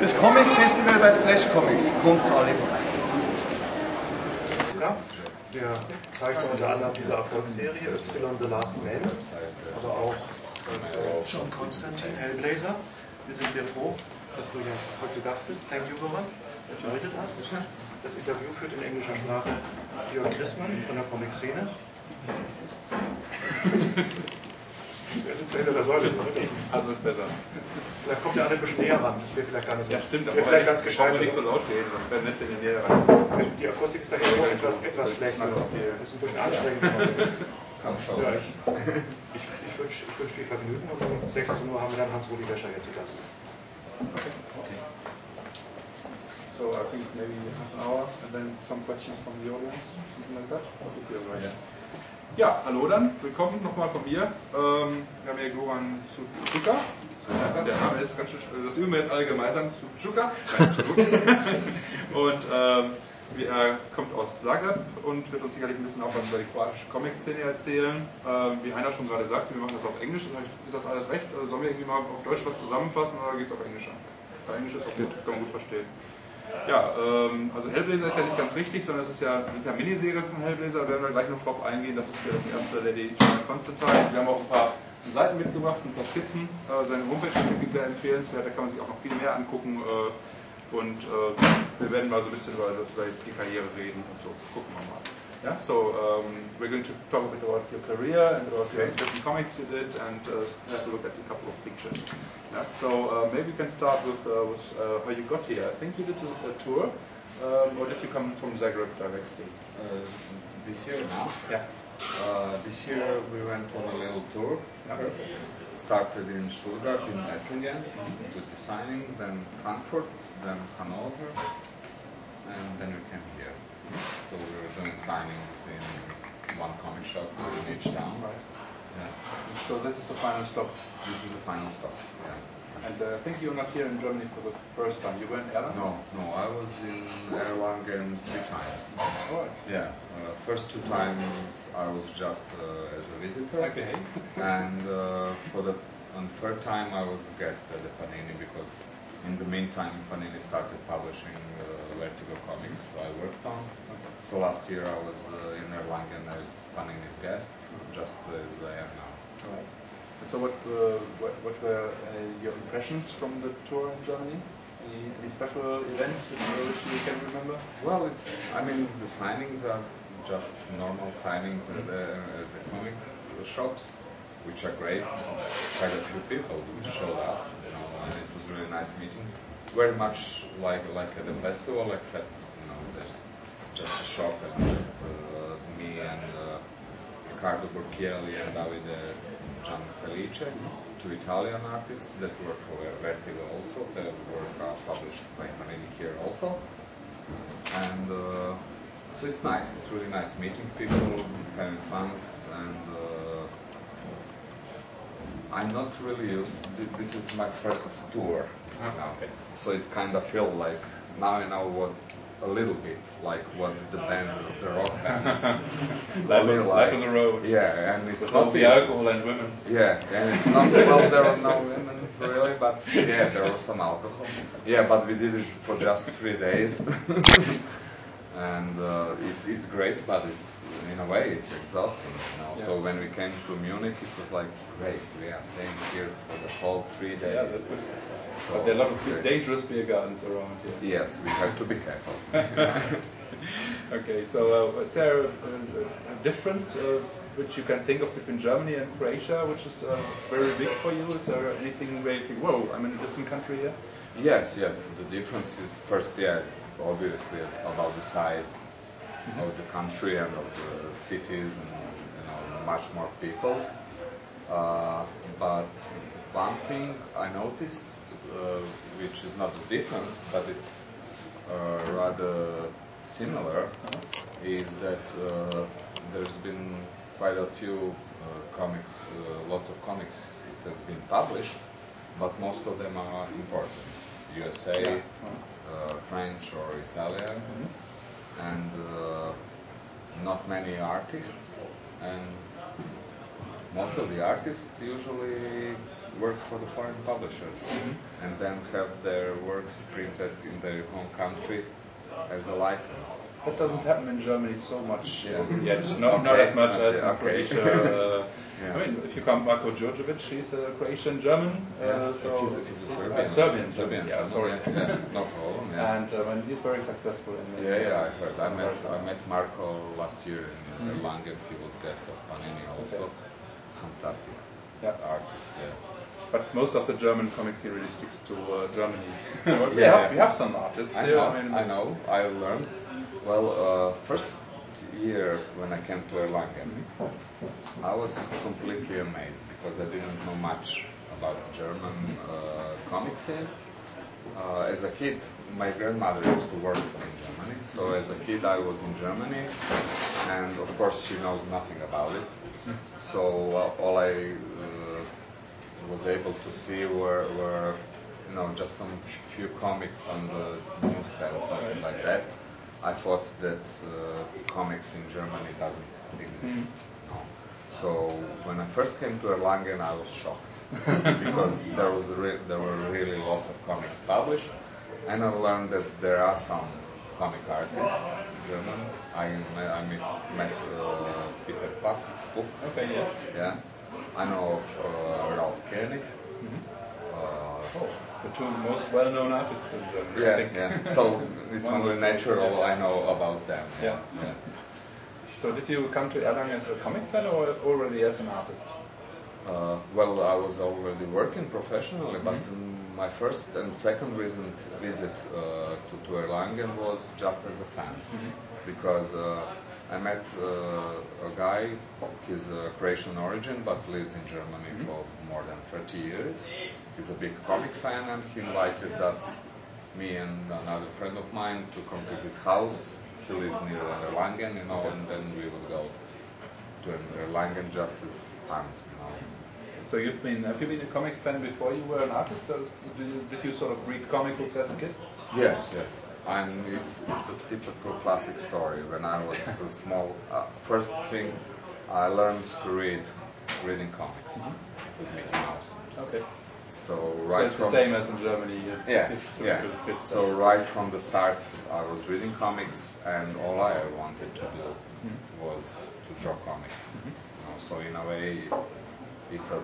Das Comic Festival bei Splash Comics. Kommt alle vorbei. Ja, der zeigt unter anderem diese Erfolgsserie Y The Last Man, aber auch äh, John Constantine, Hellblazer. Wir sind sehr froh, dass du hier heute zu Gast bist. Thank you, that you visit us. Das Interview führt in englischer Sprache Jörg Christmann von der Comic-Szene. Er sitzt hinter der Säule. Also ist besser. Vielleicht kommt der andere ein bisschen näher ran. Das wäre vielleicht gar nicht so. Ja, stimmt, wäre vielleicht ganz gescheit. wir nicht so laut reden, das wäre nett, wenn ihr näher ran. Die Akustik ist daher immer etwas, etwas schlecht. Das ist ein bisschen anstrengend. Ja, ich, ich, ich wünsche ich wünsch viel Vergnügen und um 16 Uhr haben wir dann Hans-Rudi Wäscher hier zu Gast. Okay. So I think maybe half an hour and then some questions from the audience, something like that. What would be all right? Ja, hallo dann, willkommen nochmal von mir. Ähm, wir haben hier Goran. Ja, der Name ist ganz schön, das üben wir jetzt alle gemeinsam, Suzuka. und ähm, er kommt aus Zagreb und wird uns sicherlich ein bisschen auch was über die kroatische Comic-Szene erzählen. Ähm, wie Heiner schon gerade sagte, wir machen das auf Englisch. Ist das alles recht? Also sollen wir irgendwie mal auf Deutsch was zusammenfassen oder geht es auf Englisch einfach? Weil Englisch ist okay, kann man gut verstehen. Ja, ähm, also Hellblazer ist ja nicht ganz richtig, sondern es ist ja eine Miniserie von Hellblazer, da werden wir gleich noch drauf eingehen. Das ist ja das erste Lady Constantine. Wir haben auch ein paar Seiten mitgebracht, ein paar Skizzen. Äh, seine Homepage ist wirklich sehr empfehlenswert, da kann man sich auch noch viel mehr angucken. Äh, und äh, wir werden mal so ein bisschen über, über die Karriere reden und so. Gucken wir mal. Yeah, so um, we're going to talk a bit about your career and about your different comics you did, and uh, have a look at a couple of pictures. Yeah, so uh, maybe we can start with, uh, with uh, how you got here. I think you did a, a tour, um, or did you come from Zagreb directly? Uh, this year now. Yeah. Uh, this year we went on a little tour. First. Started in Stuttgart, in Esslingen, Mm-hmm. with the signing, then Frankfurt, then Hanover, and then we came here. So we were doing signings in one comic shop in each town. Right. Yeah. So this is the final stop. This is the final stop. Yeah. And uh, I think you're not here in Germany for the first time. You were in Erlangen? No, no, I was in Erlangen three times. Oh, right. Yeah, uh, first two times I was just uh, as a visitor. Okay. and uh, for the on third time I was a guest at the Panini because in the meantime Panini started publishing uh, Vertigo comics so I worked on. So last year I was uh, in Erlangen as Panini's guest, just as I am now. Right. So, what, uh, what, what were uh, your impressions from the tour in Germany? Any, any special events which, which you can remember? Well, it's I mean the signings are just normal signings at the, at the comic shops, which are great. Quite a few people who showed up, you know, and it was really nice meeting. Very much like like at the festival, except you know there's just a shop and just uh, me and uh, Riccardo Burchielli and Davide Gianfelice, two Italian artists that work for Vertigo also. Their work are published by Panini here also. And uh, so it's nice. It's really nice meeting people, having fans, and uh, I'm not really used. This is my first tour, uh-huh. now. so it kind of feel like now I know what a little bit like what the bands, the rock bands, Life, I mean, on, like- life on the road. yeah, and it's With all not the easy. alcohol and women. Yeah, and it's not well. There are no women really, but yeah, there was some alcohol. Yeah, but we did it for just three days, and uh, it's it's great, but it's in a way it's exhausting. You know. So when we came to Munich, it was like great. We are staying here for the whole three days. Yeah, that's good. So but there are a lot of great. dangerous beer gardens around here. Yes, we have to be careful. okay, so uh, is there a, a, a difference uh, which you can think of between Germany and Croatia, which is uh, very big for you? Is there anything where you think, whoa, I'm in a different country here? Yes, yes. The difference is first, yeah, obviously about the size of the country and of the cities, and you know, much more people. Uh, but one thing I noticed, uh, which is not a difference, but it's uh, rather similar, is that uh, there's been quite a few uh, comics, uh, lots of comics that's been published, but most of them are imported. USA, Yeah. Uh, French or Italian, and uh, not many artists, and most of the artists usually work for the foreign publishers and then have their works printed in their home country as a license. That doesn't happen in Germany so much Yeah. yet. No, not as much as in Okay. Croatia. Uh, Yeah. I mean, if you come Marko Djurdjević, he's a Croatian German. Yeah, Uh, so he's a, he's a Serbian. Uh, Serbian, Serbian. Yeah, sorry. Yeah, yeah, no problem. Yeah. And um, and he's very successful in. in Yeah, yeah, I heard. I met I met Marko last year in Erlangen. He was guest of Panini also. Okay. Fantastic Yeah. artist. Yeah. But most of the German comic scene really sticks to uh, Germany. We, Yeah. have, we have some artists I here. know. I mean, I know. I learned. Well, uh, first year when I came to Erlangen, I was completely amazed because I didn't know much about German uh, comic scene. Uh, as a kid, my grandmother used to work in Germany, so as a kid I was in Germany, and of course she knows nothing about it. So uh, all I uh, was able to see were, were you know just some few comics on the newsstand, something like that. I thought that uh, comics in Germany doesn't exist. No. So when I first came to Erlangen, I was shocked because there was re- there were really lots of comics published, and I learned that there are some comic artists German. I met, I met, met uh, Peter Puck, Puck, Okay, yeah. yeah. I know of uh, Ralf König. Uh, Oh, the two most well-known artists in Germany. I yeah, think. yeah. So it's only natural I know about them. Yeah. yeah. So did you come to Erlangen as a comic fan or already as an artist? Uh, well, I was already working professionally, but um, my first and second visit uh, to, to Erlangen was just as a fan, because uh, I met uh, a guy. He's a Croatian origin, but lives in Germany for more than 30 years. He's a big comic fan, and he invited us, me and another friend of mine, to come to his house. He lives near Erlangen, you know, and then we would go to Erlangen just as fans, you know. So you've been have you been a comic fan before you were an artist? Or did you, did you sort of read comic books as a kid? Yes, yes. And it's it's a typical classic story. When I was a small, uh, first thing I learned to read reading comics mm-hmm. was Mickey Mouse. Okay. So right so it's the from same as in Germany. It's yeah, it's yeah. So right from the start, I was reading comics, and all I wanted to do mm-hmm. was to draw comics. Mm-hmm. You know, so in a way, it's a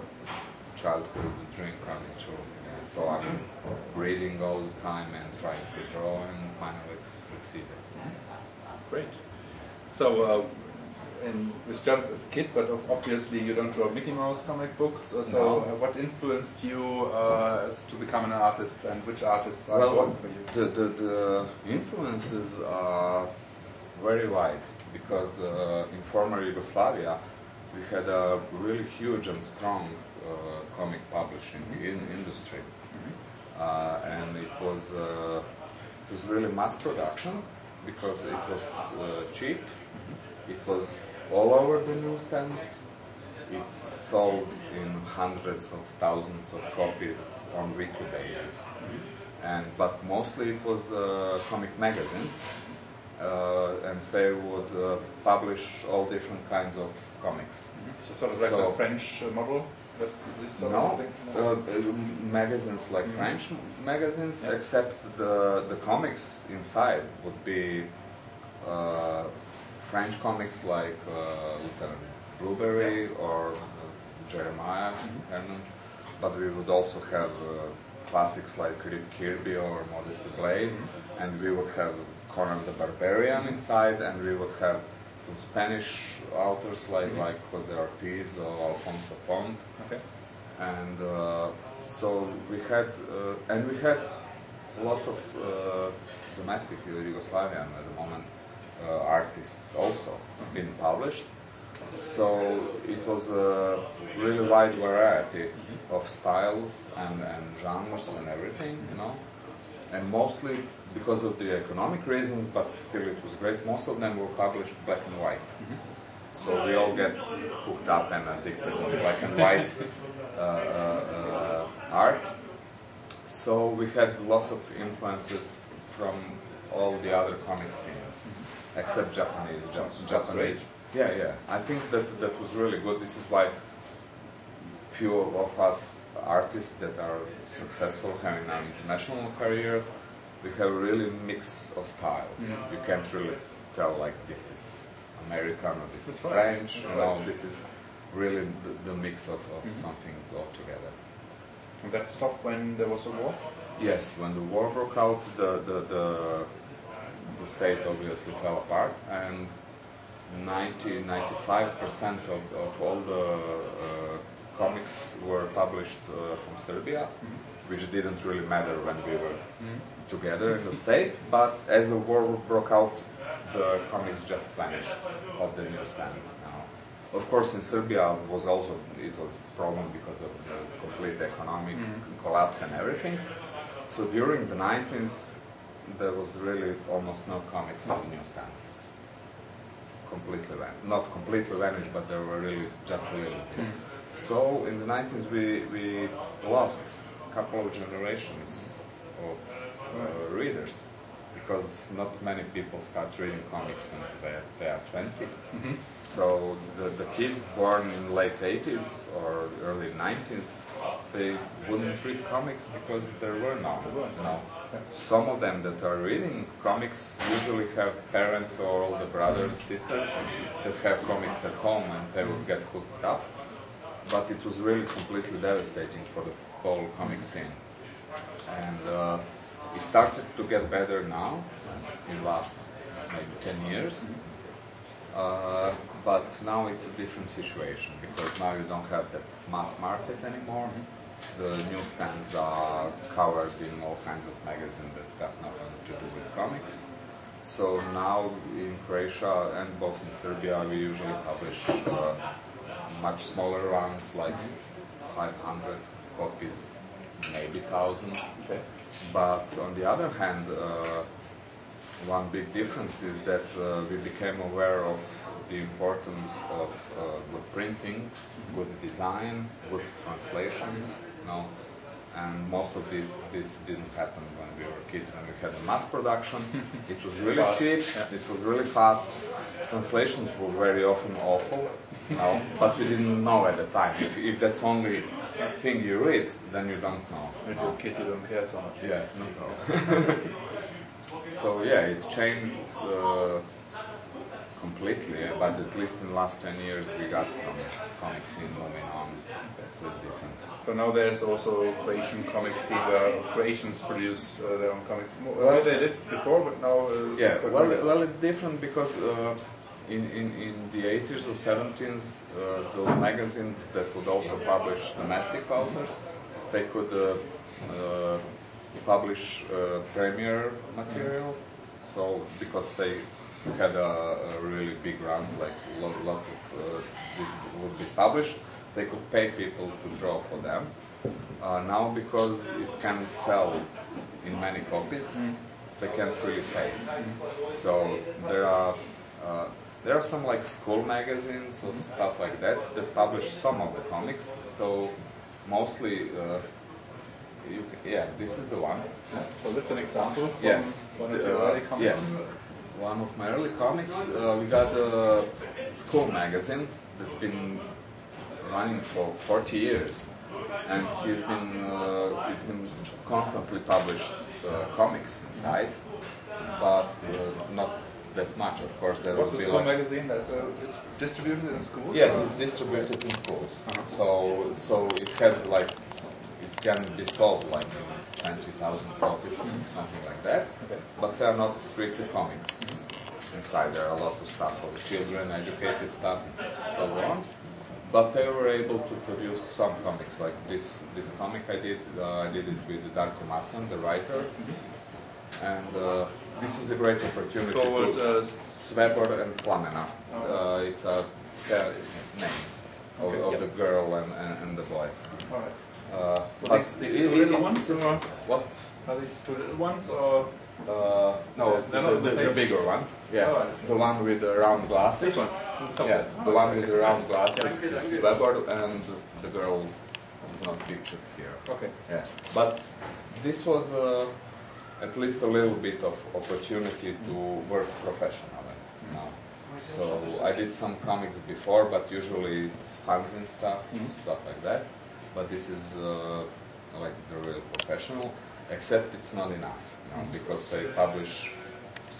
childhood dream coming true. So I was reading all the time and trying to draw, and finally succeeded. Great. So, uh, and with as a kid, but obviously you don't draw Mickey Mouse comic books. Uh, so, No. uh, what influenced you uh, as to become an artist, and which artists are Well, important for you? the, the, the influences are very wide because uh, in former Yugoslavia we had a really huge and strong uh, comic publishing in industry, uh, and it was uh, it was really mass production because it was uh, cheap. It was all over the newsstands. It's sold in hundreds of thousands of copies on weekly basis. And but mostly it was uh, comic magazines, and they would uh, publish all different kinds of comics. So, sort of like so- the French uh, model that this sort No, of thing. uh, uh, magazines like French magazines, Yeah. except the the comics inside would be uh, French comics like uh, Lieutenant Blueberry or uh, Jeremiah Hermann, but we would also have uh, classics like Rip Kirby or Modesty Blaise, and we would have Conan the Barbarian inside, and we would have some Spanish authors like like Jose Ortiz or Alfonso Font Okay. and uh, so we had uh, and we had lots of uh, domestic Yugoslavian at the moment uh, artists also being published. So it was a really wide variety of styles and, and genres and everything, you know. And mostly because of the economic reasons, but still it was great. Most of them were published black and white. So we all get hooked up and addicted to black and white uh, uh, art. So we had lots of influences from all the other comic scenes, except Japanese. Ja- Japanese. Yeah, yeah. I think that that was really good. This is why few of us artists that are successful, having now international careers, we have a really mix of styles. You can't really tell like this is American or this is That's right. French. You know, this is really the, the mix of, of something altogether. And that stopped when there was a war? Yes, when the war broke out, the the the, the state obviously fell apart, and 90 95 percent of, of all the uh, comics were published uh, from Serbia, mm-hmm. which didn't really matter when we were mm-hmm. together in the state. But as the war broke out, the comics just vanished off the newsstands now. Of course, in Serbia was also it was problem because of the complete economic mm-hmm. collapse and everything. So during the 90s, there was really almost no comics on the newsstands. Completely vanished. Not completely vanished, but there were really just a little bit. So in the 90s, we, we lost a couple of generations of uh, readers because not many people start reading comics when they, they are 20. So the, the kids born in late 80s or early 90s, they wouldn't read comics because there were no. no. Some of them that are reading comics usually have parents or older brothers, sisters that have comics at home and they would get hooked up. But it was really completely devastating for the whole comic scene. And uh, it started to get better now, in last maybe 10 years. Uh, but now it's a different situation because now you don't have that mass market anymore. The newsstands are covered in all kinds of magazines that's got nothing to do with comics. So now in Croatia and both in Serbia, we usually publish uh, much smaller runs, like 500 copies, maybe 1000. Okay. But on the other hand, uh, one big difference is that uh, we became aware of the importance of uh, good printing, good design, good translations. You know, and most of this, this didn't happen when we were kids. When we had the mass production, it was really fast, cheap. yeah. It was really fast. Translations were very often awful, you know, but we didn't know at the time. If, if that's only thing you read, then you don't know. If you're a kid, you don't care so much. Yeah, no. so yeah, it's changed uh, completely, but at least in the last 10 years we got some comic scene moving on, so it's different. So now there's also Croatian comic scene where Croatians produce uh, their own comics. Well, they did before, but now uh, Yeah, well, well, it's different because uh, in, in, in the 80s or 70s, uh, those magazines that would also publish domestic authors, they could uh, uh, publish uh, premiere material. So because they had a, a really big runs, like lo- lots of uh, this would be published, they could pay people to draw for them. Uh, now because it can sell in many copies, they can't really pay. So there are uh, there are some like school magazines or stuff like that that publish some of the comics. So mostly, uh, you yeah, this is the one. So this is an example from Yes. one of your Uh, early comics. Yes. One of my early comics. Uh, we got a school magazine that's been running for 40 years, and he's been uh, it's been constantly published uh, comics inside, but uh, not that much. Of course, there What's will a be school like magazine? That's a, it's distributed in schools? Yes, or- it's distributed in schools. So so it has like it can be sold like twenty thousand copies, something like that. Okay. But they are not strictly comics. Inside there are lots of stuff for the children, educated stuff, and so on. But they were able to produce some comics like this. This comic I did, uh, I did it with Darko Macan, the writer, and uh, this is a great opportunity. It's called uh, Svebor and Plamena. Uh, it's a pair names of, Okay, of yeah. the girl and, and, and the boy. all right. Uh, So these, these two it- little ones, or What? are these two little ones, or Uh, no, the, the, the the bigger ones. Yeah, Oh, the one with the round glasses. these ones? the top? Yeah, the one okay. with the round glasses is Svebor, and the girl is not pictured here. Okay. Yeah, but this was uh, at least a little bit of opportunity to work professionally. You know? So I did some comics before, but usually it's fanzine stuff, stuff like that. but this is uh, like the real professional. Except it's not enough, you know, because they publish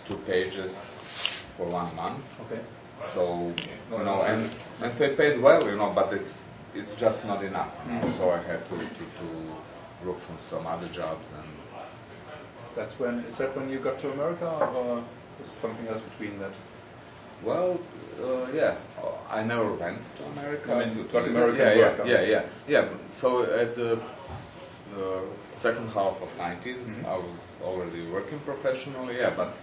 two pages for one month. Okay. So you know, and and they paid well, you know, but it's it's just not enough. You know? So I had to, to to look for some other jobs and That's when is that when you got to America, or was something else between that? Well, uh, yeah, I never went to America. I mean, to, got American yeah, work, yeah, yeah, yeah, yeah. So at the uh, second half of 90s, I was already working professionally, yeah, but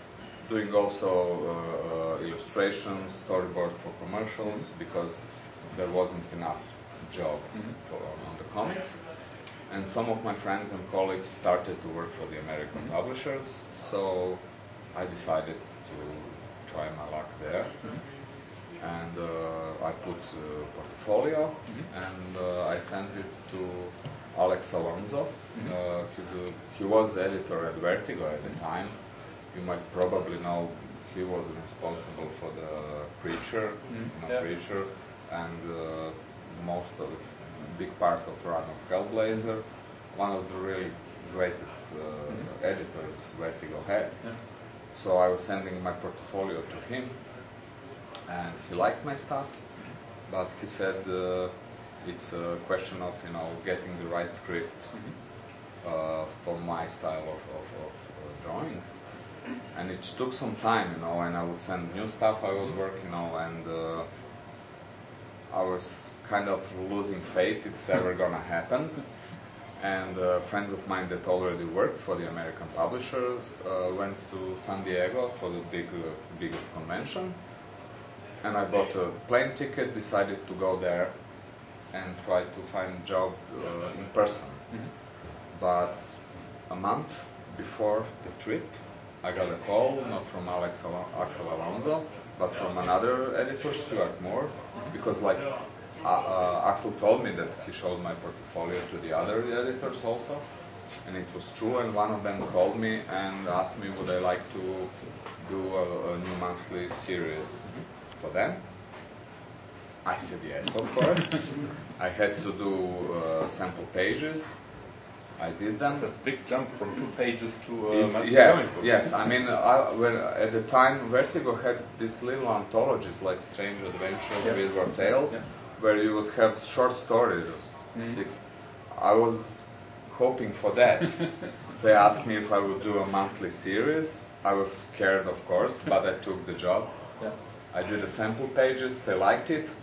doing also uh, uh, illustrations, storyboard for commercials because there wasn't enough job for, on the comics. And some of my friends and colleagues started to work for the American publishers, so I decided to try my luck there. And uh, I put uh, portfolio and uh, I sent it to Axel Alonso. Uh, he's a, he was editor at Vertigo at the time. You might probably know he was responsible for the Preacher, you know, Yeah. Preacher, and uh, most of big part of run of Hellblazer. One of the really greatest uh, editors Vertigo had. Yeah. So I was sending my portfolio to him, and he liked my stuff, but he said uh, it's a question of you know getting the right script uh, for my style of, of, of uh, drawing, and it took some time, you know. And I would send new stuff I would work, you know, and uh, I was kind of losing faith it's ever gonna happen. And uh, friends of mine that already worked for the American publishers uh, went to San Diego for the big, uh, biggest convention. And I bought a plane ticket, decided to go there and try to find a job uh, in person. But a month before the trip, I got a call, not from Alex Al- Axel Alonso, but from another editor, Stuart Moore, because like uh, uh, Axel told me that he showed my portfolio to the other editors also, and it was true. And one of them called me and asked me would I like to do a, a new monthly series for them. I said yes, of course. I had to do uh, sample pages. I did them. That's a big jump from two pages to uh, monthly yes, yes. I mean, I, when, at the time, Vertigo had these little anthologies like Strange Adventures, Yeah. Bizarre Tales, Yeah. where you would have short stories, of six. I was hoping for that. they asked me if I would do a monthly series. I was scared, of course, but I took the job. I did the sample pages, they liked it.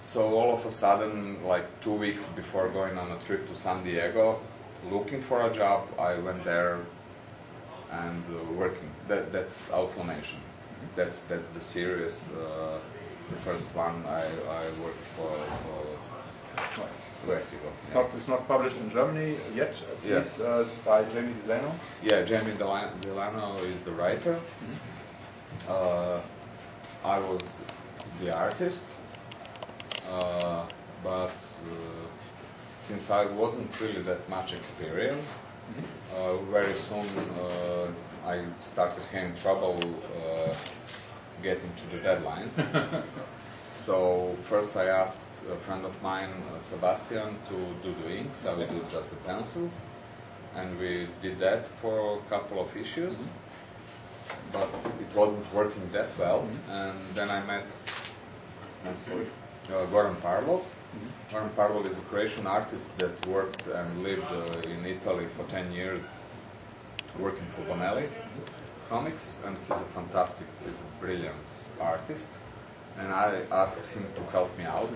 So all of a sudden, like two weeks before going on a trip to San Diego, looking for a job, I went there and uh, working. That, that's Outlaw Nation. That's that's the series. Uh, the first one I, I worked for, for Vertigo. It's yeah. not it's not published in Germany yet. At Yes. least, uh, it's by Jamie Delano. Yeah, Jamie Delano, is the writer. Uh, I was the artist, uh, but uh, since I wasn't really that much experienced, uh, very soon uh, I started having trouble uh, getting to the deadlines. so first I asked a friend of mine, uh, Sebastian, to do the inks. I would do just the pencils, and we did that for a couple of issues. But it wasn't working that well, and then I met I'm sorry, uh, Goran Parlov. Goran Parlov is a Croatian artist that worked and lived uh, in Italy for 10 years, working for Bonelli Comics, and he's a fantastic, he's a brilliant artist. And I asked him to help me out,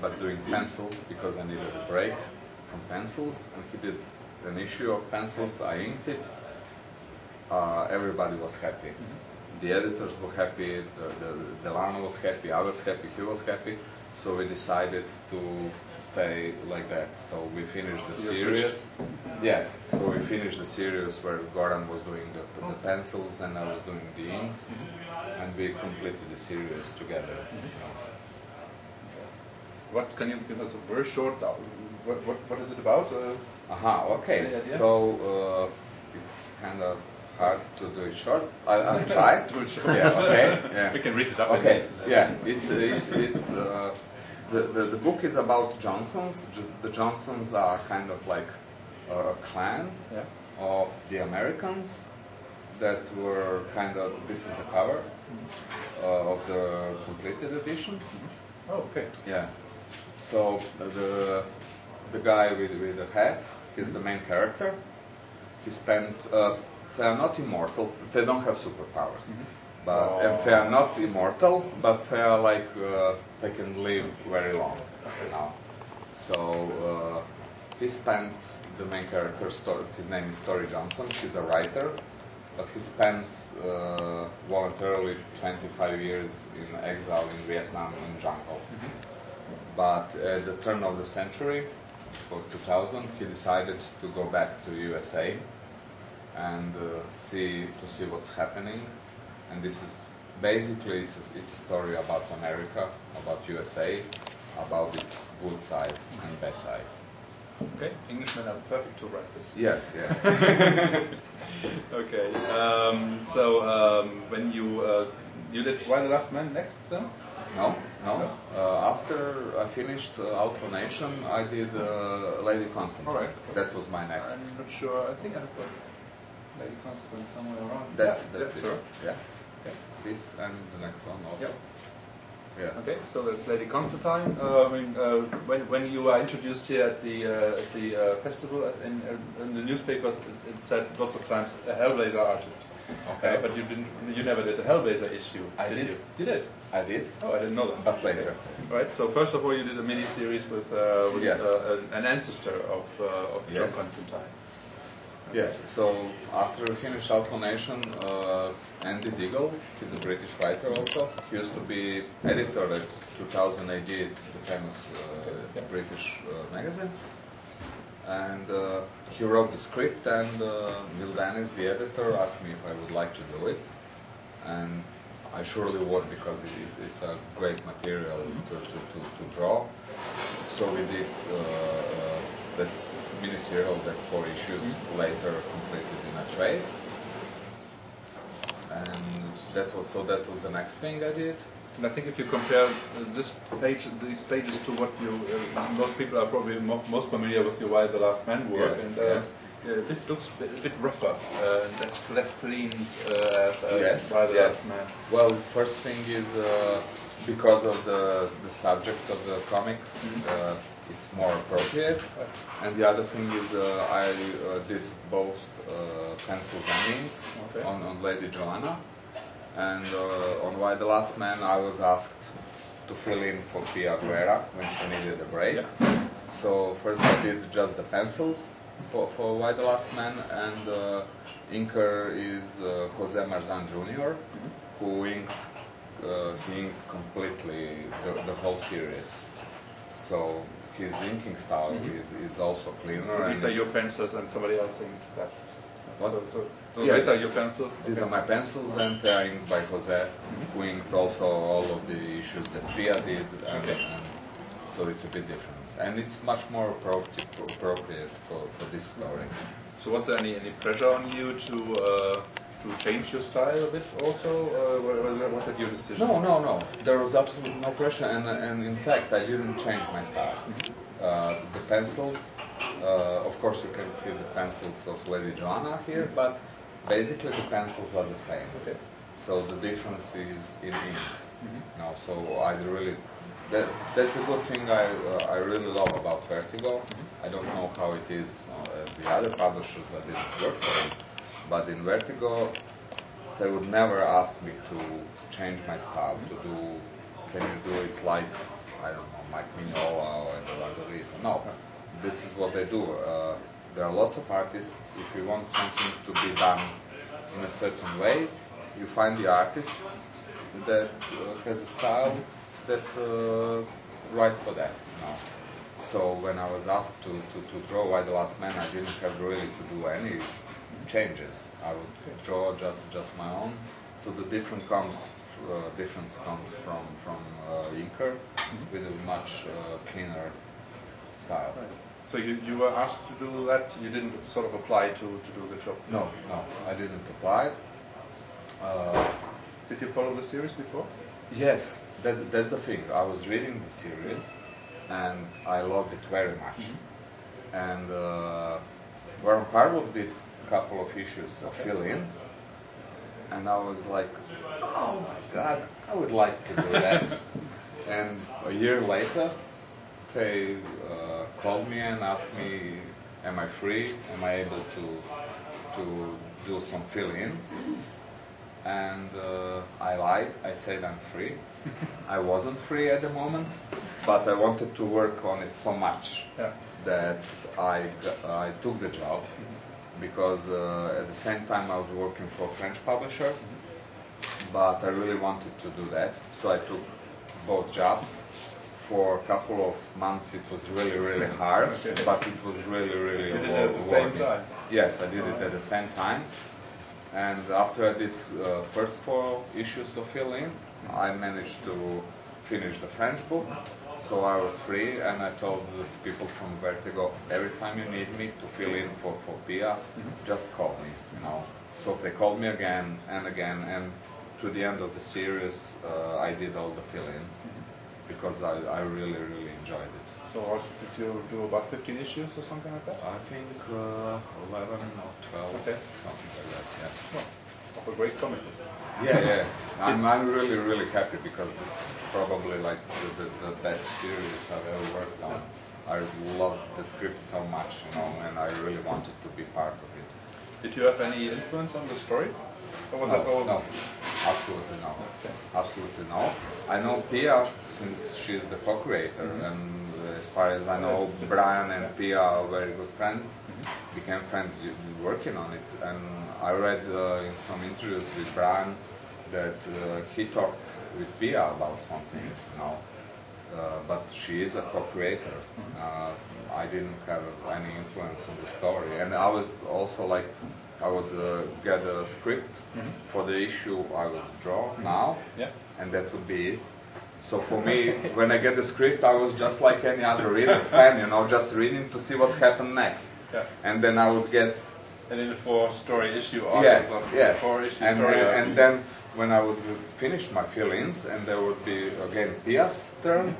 but doing pencils because I needed a break from pencils, and he did an issue of pencils. I inked it. Uh, everybody was happy. The editors were happy. The, the, Delano was happy. I was happy. He was happy. So we decided to stay like that. So we finished the series. Yes. So we finished the series where Goran was doing the, the pencils and I was doing the inks, and we completed the series together. What can you give us a very short? Uh, what, what, what is it about? Uh, Aha, okay. Any idea? So uh, it's kind of hard to do it short. I, I'll try. Do it short. Yeah, okay. Yeah. we can read it up. Okay, yeah, it's it's it's uh, the, the, the book is about Johnsons. The Johnsons are kind of like a clan Yeah. of the Americans that were kind of. This is the cover uh, of the completed edition. Oh, okay. Yeah. So the the guy with with the hat, he's the main character. He spent. Uh, they are not immortal. They don't have superpowers, but and they are not immortal. But they are like uh, they can live very long. Now, so uh, he spent the main character. Story, his name is Story Johnson. He's a writer, but he spent uh, voluntarily 25 years in exile in Vietnam in jungle. But at the turn of the century, for 2000, he decided to go back to USA and uh, see to see what's happening. And this is basically it's a, it's a story about America, about USA, about its good side and bad side. Okay. Englishmen are perfect to write this. Yes, yes. Okay. Um, so um, when you uh, you did Y the Last Man next then? no, no. Uh, after I finished uh, Outlaw Nation, I did uh, Lady Constantine. All right. That was my next. I'm not sure. I think I've got Lady Constance somewhere around. That's yeah, that's, that's it. Yeah. Okay. This and the next one also. Yep. Yeah. Okay, so that's Lady Constantine. Uh, I mean, uh, when when you were introduced here at the uh, at the uh, festival in, in the newspapers, it, it said lots of times a Hellblazer artist. Okay. Uh, but you didn't. You never did a Hellblazer issue. I did. did. You? you did. I did, Oh, I didn't know that. but later. Right. So first of all, you did a mini series with, uh, with Yes. uh, an ancestor of uh, of John Yes. Constantine. Yes. So after we finished Outlaw Nation, uh, Andy Diggle, he's a British writer also. He used to be editor at 2000 AD, the famous uh, British uh, magazine. And uh, he wrote the script, and uh, Neil Dennis, the editor, asked me if I would like to do it. And I surely would because it, it's- it's a great material to, to, to, to draw. So we did uh, uh, that's mini serial, that's four issues later completed in a trade. And that was so that was the next thing I did. And I think if you compare uh, this page, these pages to what you, uh, most people are probably mo- most familiar with your Y the Last Man work, Yes, and uh, yes. this looks a bit, a bit rougher, uh, and that's less cleaned uh, as, as Yes, Why the yes. Last Man. Well, first thing is uh, because of the the subject of the comics, uh, it's more appropriate. And the other thing is uh, I uh, did both uh, pencils and inks Okay. on, on Lady Johanna. And uh, on Y the Last Man, I was asked to fill in for Pia Guerra when she needed a break. So first I did just the pencils for, for Y the Last Man, and uh, inker is uh, Jose Marzan Jr., who inked, uh, he inked completely the, the whole series. So his inking style is, is also cleaner. So these are your pencils, and somebody else inked that. What? So, so, so Yeah. these are your pencils. These Okay. are my pencils, and they are inked by Jose, who inked also all of the issues that Pia did, and, Okay. and so it's a bit different. And it's much more appro- appropriate for, for this story. So was there any, any pressure on you to uh, to change your style a bit also, or was that, your decision? No, no, no. There was absolutely no pressure, and, and in fact, I didn't change my style. Uh, the pencils, uh, of course, you can see the pencils of Lady Johanna here, but basically the pencils are the same. Okay. So the difference is in ink. No, so I really that, that's a good thing I uh, I really love about Vertigo. I don't know how it is uh, the other publishers that didn't work for them, but in Vertigo they would never ask me to change my style to do. Can you do it like I don't know Mike Mignola or Eduardo? No, this is what they do. Uh, there are lots of artists. If you want something to be done in a certain way, you find the artist that uh, has a style that's uh, right for that. You know. So when I was asked to, to, to draw Y the Last Man, I didn't have really to do any changes. I would draw just just my own. So the difference comes uh, difference comes from from uh, inker with a much uh, cleaner style. Right. So you, you were asked to do that. You didn't sort of apply to, to do the job. No, no, I didn't apply. Uh, Did you follow the series before? Yes, that, that's the thing. I was reading the series, and I loved it very much. And uh, Goran Parlov did a couple of issues of fill in, and I was like, oh my god, I would like to do that. and a year later, they uh, called me and asked me, am I free? Am I able to to do some fill-ins? And uh, I lied. I said I'm free. I wasn't free at the moment, but I wanted to work on it so much Yeah. That I, I took the job because uh, at the same time I was working for a French publisher, but I really wanted to do that, so I took both jobs. For a couple of months, it was really, really hard, but it was really, really You did it at the same time? Yes, I did it at the same time. And after I did uh, first four issues of Fill In, I managed to finish the French book. So I was free, and I told the people from Vertigo, every time you need me to fill in for for Pia, just call me. You know. So they called me again and again, and to the end of the series, uh, I did all the fill-ins because I, I really really enjoyed it. So did you do about 15 issues or something like that? I think uh, 11 or 12, Okay. something like that. Yeah. Well, a great comic. Yeah, yeah. I'm, I'm really, really happy because this is probably like the, the, the best series I've ever worked on. I love the script so much, you know, and I really wanted to be part of it. Did you have any influence on the story? Or was no, that all? no, absolutely no. Okay. Absolutely no. I know Pia since she's the co-creator, Mm-hmm. and as far as I know, Brian and Pia are very good friends. Mm-hmm. Became friends working on it, and I read uh, in some interviews with Brian that uh, he talked with Pia about something, you know. Uh, but she is a co-creator. Uh, I didn't have any influence on the story, and I was also like, I would uh, get a script for the issue I would draw now, Yeah. and that would be it. So for me, when I get the script, I was just like any other reader fan, you know, just reading to see what's happened next, Yeah. and then I would get And in the four story issue yes, or yes. four issue and, story and, and then when I would finish my fill-ins and there would be again Pia's turn,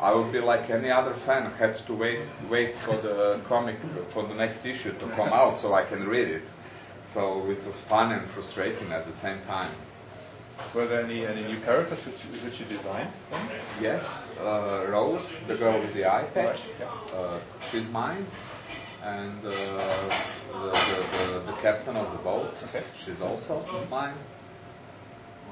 I would be like any other fan, had to wait wait for the comic for the next issue to come out so I can read it. So it was fun and frustrating at the same time. Were there any, any new characters which, you- which you designed? then? Yes, uh, Rose, the girl with the eye patch, uh, she's mine. And uh, the, the, the, the captain of the boat, Okay. she's also mine.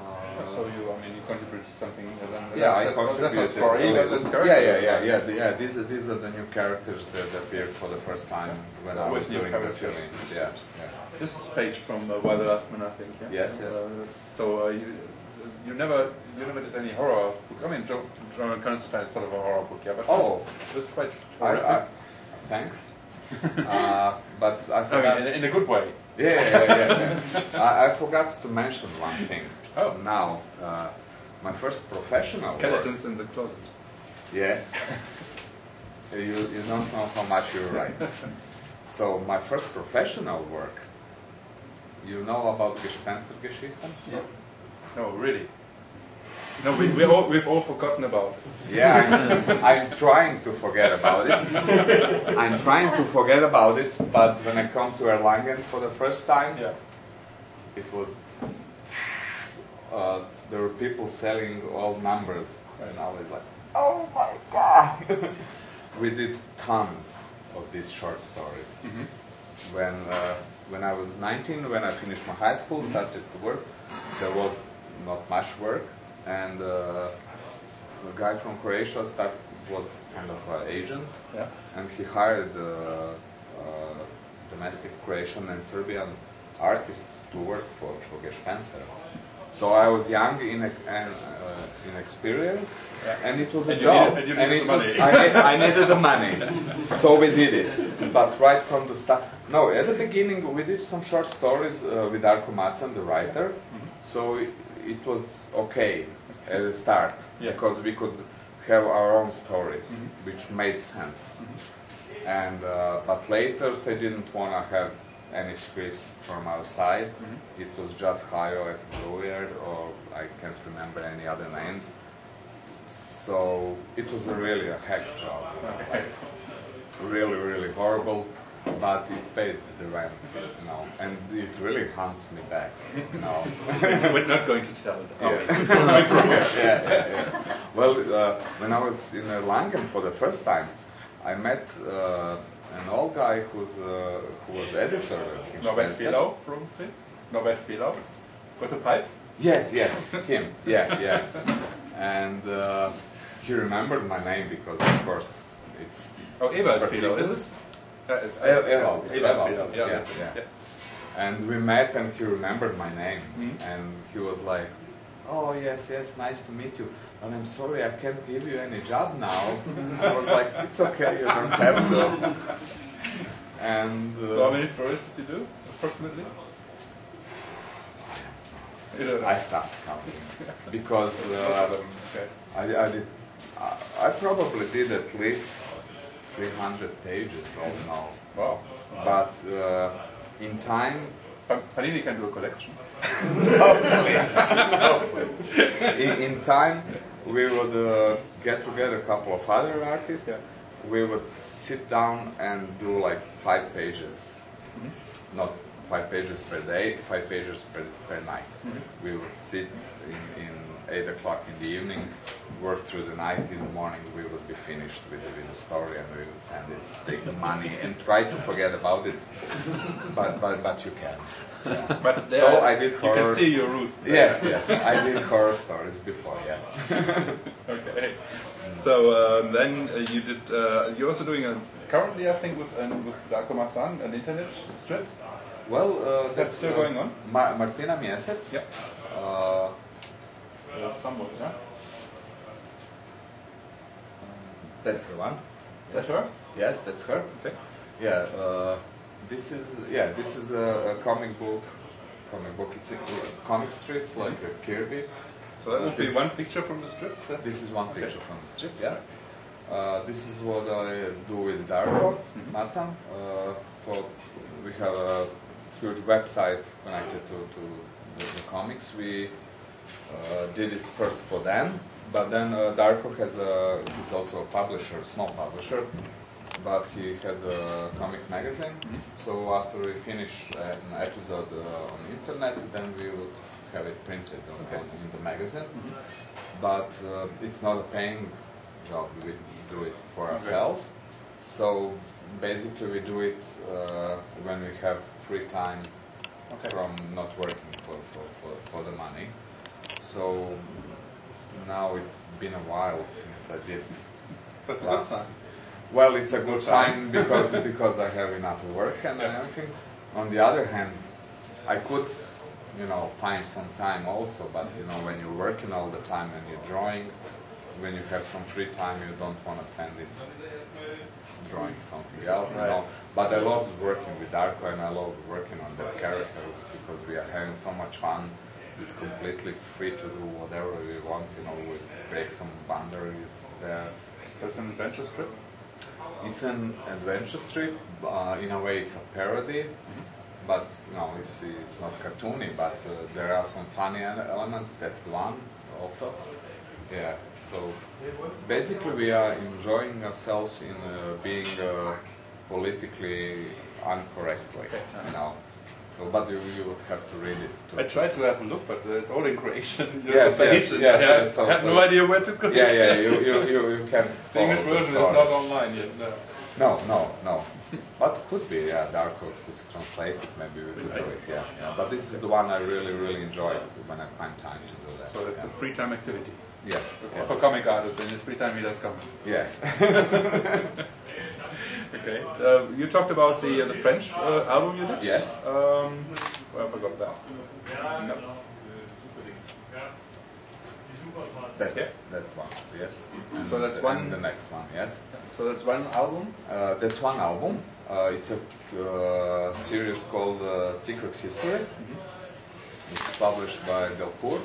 Uh, So you, I mean, you contributed something. then Yeah, I that's, that's, contributed. that's not story, a but yeah, yeah, yeah, yeah, the- yeah. These are these are the new characters that appeared for the first time when I was new doing the characters. feelings. Yeah, yeah. This is a page from uh, Y the Last Man, I think. Yeah? Yes, so, yes. Uh, so uh, you, you never you never did any horror book. I mean, Jo- John Constantine is sort of a horror book, yeah, but Oh. this, this is quite I, horrific. I, thanks. uh, but I forgot. mean, in, a good way. Yeah, yeah, yeah. yeah. I, I forgot to mention one thing. Oh. Now, uh, my first professional work. Skeletons in the closet. Yes. you, you don't know how much you're right. So my first professional work, you know about Gespenstergeschichten? No, really. No, we, we all, we've all forgotten about it. Yeah, I'm, I'm trying to forget about it. I'm trying to forget about it, but when I come to Erlangen for the first time, Yeah. it was uh, there were people selling all numbers, and I was like, oh my god! we did tons of these short stories. When uh, when I was 19, when I finished my high school, started to work, there was not much work, and uh, a guy from Croatia started, was kind of an agent, Yeah. and he hired uh, uh, domestic Croatian and Serbian artists to work for for Gespenster. So I was young, in and uh, inexperienced, Yeah. and it was a And you job. needed- and you needed it the was, money. I, need, I needed the money, so we did it. But right from the start, no, at the beginning we did some short stories uh, with Darko Macan, the writer. Mm-hmm. So it, was okay at the start Yeah. because we could have our own stories, Mm-hmm. which made sense. And uh, but later they didn't want to have any scripts from outside. Mm-hmm. It was just Hayo F. Bluebeard, or I can't remember any other names. So it was a really a heck job. Okay. Really, really horrible, but it paid the rent, you know, and it really hunts me back, you know. We're not going to tell it. Yeah. it's from my progress. yeah, yeah, yeah. Well, uh, when I was in uh, Langen for the first time, I met uh, an old guy who's uh, who was editor. Norbert. Fehlau, probably. Norbert Fehlau, with a pipe. Yes, yes, him. Yeah, yeah. And uh, he remembered my name because, of course, it's Oh, Particular? Fehlau, is it? Uh, uh, yeah, Yeah, that's it. yeah. yeah. And we met, and he remembered my name, Mhm. and he was like, "Oh yes, yes, nice to meet you." But I'm sorry, I can't give you any job now. I was like, "It's okay, you don't have to." And uh, So how many stories did you do, approximately? You don't know. I stopped counting because uh, okay. I, I did. I, I probably did at least 300 pages in all. Wow. But uh, in time, Pa- Panini can do a collection. no, please. No, please. In, in time, we would uh, get together a couple of other artists. Yeah. We would sit down and do like five pages, not five pages per day, five pages per, per night. We would sit in, in eight o'clock in the evening, work through the night. In the morning, we would be finished with, the- with the story, and we would send it, take the money, and try to forget about it. But but but you can. Yeah. But So I did Horror. You horror- can see your roots. there. Yes, yes, I did horror stories before. Yeah. Okay. So um, then uh, you did. Uh, you're also doing a currently, I think, with um, with Darko Macan, an internet strip. Well, uh, That's still uh, going on? Ma- Martina Miesec. Yep. Uh, Uh, somewhat, yeah. that's the one. That's her. Yes, that's her. Okay. Yeah. Uh, this is yeah. This is a, a comic book. Comic book. It's a comic strips like a Kirby. So that would be This- one picture from the strip. This is one picture from the strip, yeah. Uh, this is what I do with Darko Macan. Uh, for we have a huge website connected to, to the, the comics. We uh, did it first for them, but then uh, Darko has a he's also a publisher, small publisher, but he has a comic magazine. So after we finish an episode uh, on internet, then we would have it printed on, on, in the magazine. But uh, it's not a paying job. We do it for ourselves. So basically, we do it uh, when we have free time Okay. from not working for, for, for, for the money. So now it's been a while since I did. That's a good sign. Well, it's a good Good sign because because I have enough work and everything. On the other hand, I could, you know, find some time also. But you know, when you're working all the time and you're drawing, when you have some free time, you don't want to spend it drawing something else. You Right. know. But I love working with Darko and I love working on that characters because we are having so much fun. It's completely free to do whatever we want. You know, we break some boundaries there. So it's an adventure strip. It's an adventure strip. Uh, in a way, it's a parody, but no, it's it's not cartoony. But uh, there are some funny elements. That's the one also. Yeah. So basically, we are enjoying ourselves in uh, being uh, politically incorrect, like you know. So, but you, you would have to read it. To I tried to have a look, but uh, it's all in Croatian. Yes, yes, Phoenician. yes, I have, yes, so- I have so no it's- idea where to go. Yeah, yeah. You you you, you can. The English version the is not online yet. No. No, no, no. But could be, yeah. Darko could translate it. Maybe we could do it, yeah, yeah. But this is the one I really, really enjoy when I find time to do that. So it's a free time activity yes, for yes, comic artists. In his free time, he does comics. yes. Okay. Uh, you talked about the uh, the French uh, album you did. Yes. Um, I forgot that. No. that's Yeah. that one, yes. And So that's one- the next one, yes. So that's one album. Uh, that's one album. Uh, it's a uh, series called uh, Secret History. Mm-hmm. It's published by Delcourt.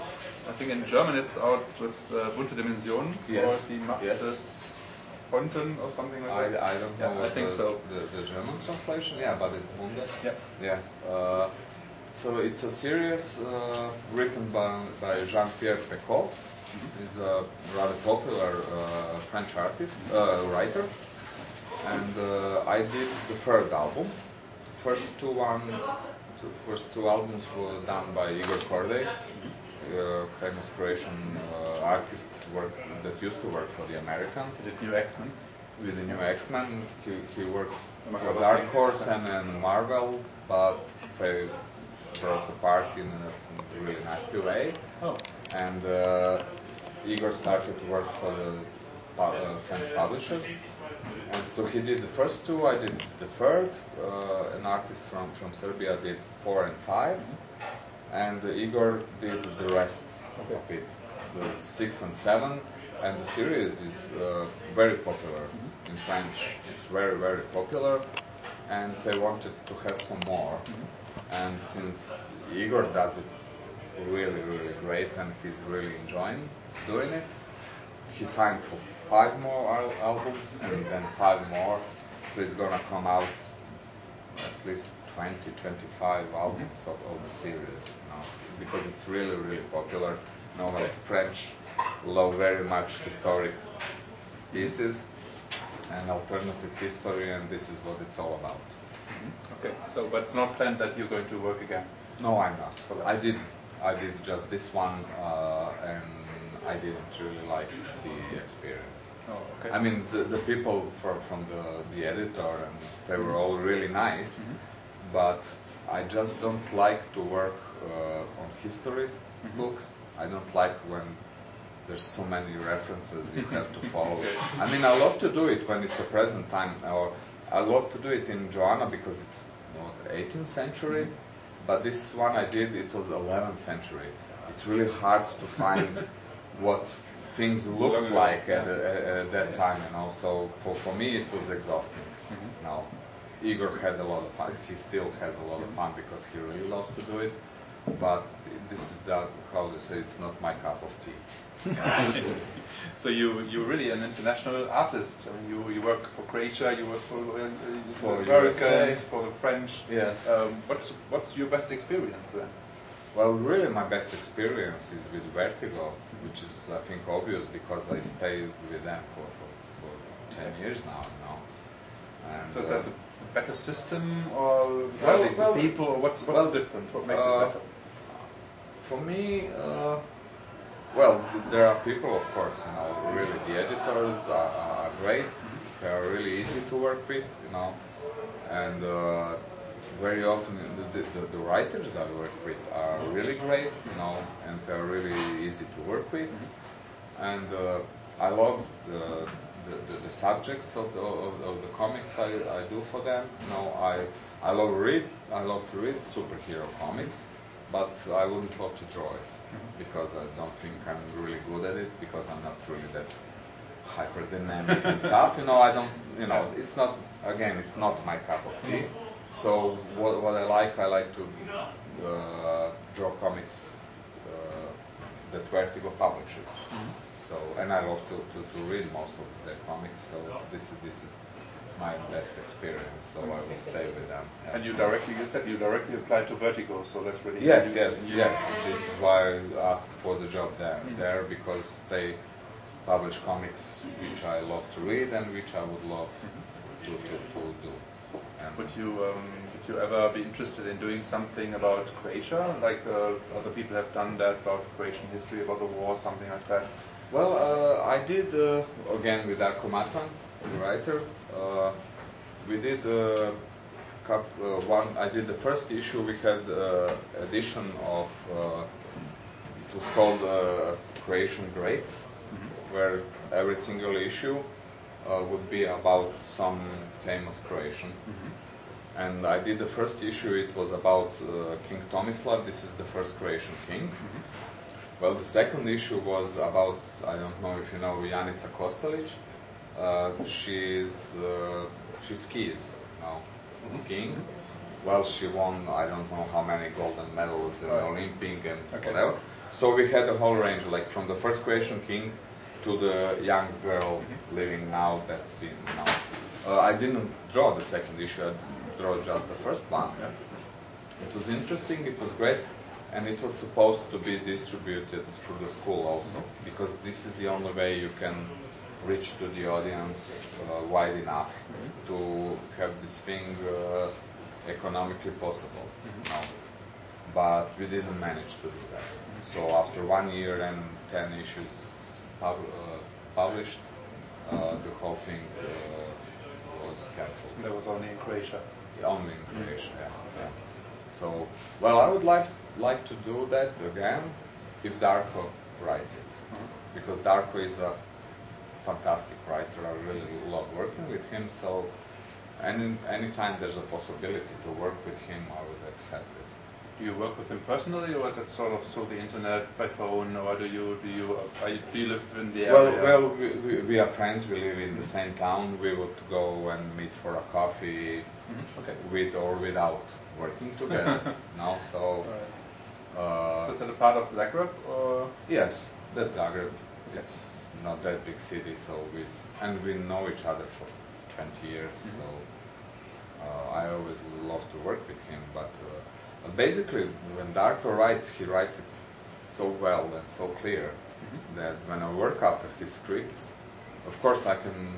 I think in German it's out with uh, Bunte Dimensionen Yes. or die Macht Yes. des Ponten or something like I, that. I don't know Yeah, I think the, so. the, the German translation, yeah, but it's Bunde. Yeah. Yeah. Uh, so it's a series uh, written by, by Jean-Pierre Pécau. He's a rather popular uh, French artist, uh, writer. And uh, I did the third album. First two one, two, first two albums were done by Igor Kordey, uh, famous Croatian uh, artist work, that used to work for the Americans Did New X-Men? with the new X-Men. He, he worked Among for Dark. Horse and, and Marvel, but they broke apart in a really nasty way. Oh. And uh, Igor started to work for the uh, French publishers. And so he did the first two, I did the third. Uh, an artist from, from Serbia did four and five. And uh, Igor did the rest Okay. of it, the six and seven. And the series is uh, very popular in French. It's very, very popular. And they wanted to have some more. And since Igor does it really, really great and he's really enjoying doing it, he signed for five more al- albums and then five more. So it's gonna come out at least 20, 25 albums of, of the series now, so- because it's really, really popular. You know, like French love very much historic pieces and alternative history, and this is what it's all about. Okay, so but it's not planned that you're going to work again. No, I'm not. I did, I did just this one, uh, and I didn't really like the experience. Oh, okay. I mean, the, the people from, from the, the editor, and they were all really nice, mm-hmm. but I just don't like to work uh, on history mm-hmm. books. I don't like when there's so many references you have to follow. I mean, I love to do it when it's a present time, or I love to do it in Johanna because it's what, 18th century, mm-hmm. but this one I did, it was 11th century. It's really hard to find what things looked like at, at, at that time, you know. So for, for me, it was exhausting. Now, Igor had a lot of fun. He still has a lot of fun because he really loves to do it. But this is the how to say it's not my cup of tea. so you you're really an international artist. I mean, you you work for Croatia, you work for uh, For Americans, USA. for the French. Yes. Um, what's what's your best experience then? Well, really, my best experience is with Vertigo, which is I think obvious because I stayed with them for for, for ten years now. You know. And, So uh, that the, the better system, or Well, well, the people, or what's what's well, different? What makes uh, it better? For me, uh, well, there are people, of course, you know, really the editors are, are great. They are really easy to work with, you know, and uh, very often the, the, the writers I work with are mm-hmm. really great, you know, and they are really easy to work with. Mm-hmm. And uh, I love the, the, the, the subjects of the, of, of the comics I, I do for them. You know, I, I love read, I love to read superhero comics, but I wouldn't love to draw it mm-hmm. because I don't think I'm really good at it because I'm not really that hyper dynamic and stuff. You know, I don't, you know, it's not, again, it's not my cup of tea. So what, what I like, I like to uh, draw comics uh, that Vertigo publishes. So, and I love to, to, to read most of their comics. So this is this is my best experience. So I will stay with them. yeah. And you directly, you said you directly applied to Vertigo, so that's really Yes, yes, yes. This is why I asked for the job there, there because they publish comics which I love to read and which I would love to, to, to do. And Would you um, would you ever be interested in doing something about Croatia, like uh, other people have done that about Croatian history, about the war, something like that? Well, uh, I did uh, again with Darko Macan, the writer. Uh, we did uh, cup, uh, one. I did the first issue. We had uh, edition of. Uh, it was called uh, Croatian Greats, where every single issue uh, would be about some famous Croatian. And I did the first issue. It was about uh, King Tomislav. This is the first Croatian king. Well, the second issue was about, I don't know if you know Janica Kostelic. Uh, she's, uh, she skis now, skiing. Well, she won, I don't know how many golden medals in Right. Olympic and Okay. whatever. So we had a whole range, like from the first Croatian king to the young girl living now that we know. Uh, I didn't draw the second issue, I drew just the first one. It was interesting, it was great. and it was supposed to be distributed through the school also, because this is the only way you can reach to the audience uh, wide enough to have this thing uh, economically possible. No. But we didn't manage to do that. So after one year and ten issues pub- uh, published, uh, the whole thing uh, was cancelled. That was only in Croatia. Only in Croatia, yeah, yeah. So, well, I would like like to do that again if Darko writes it, because Darko is a fantastic writer. I really love working with him. So, any anytime there's a possibility to work with him, I would accept it. Do you work with him personally, or is it sort of through the internet, by phone, or do you do you are you, do you live in the Well, area? well, we, we, we are friends. We live in the same town. We would go and meet for a coffee, Okay. with or without working together. no, so. Uh, so is that a part of Zagreb, or Yes, that's Zagreb. It's not that big city, so we and we know each other for 20 years. So uh, I always love to work with him. But uh, basically, when Darko writes, he writes it so well and so clear mm-hmm. that when I work after his scripts, of course I can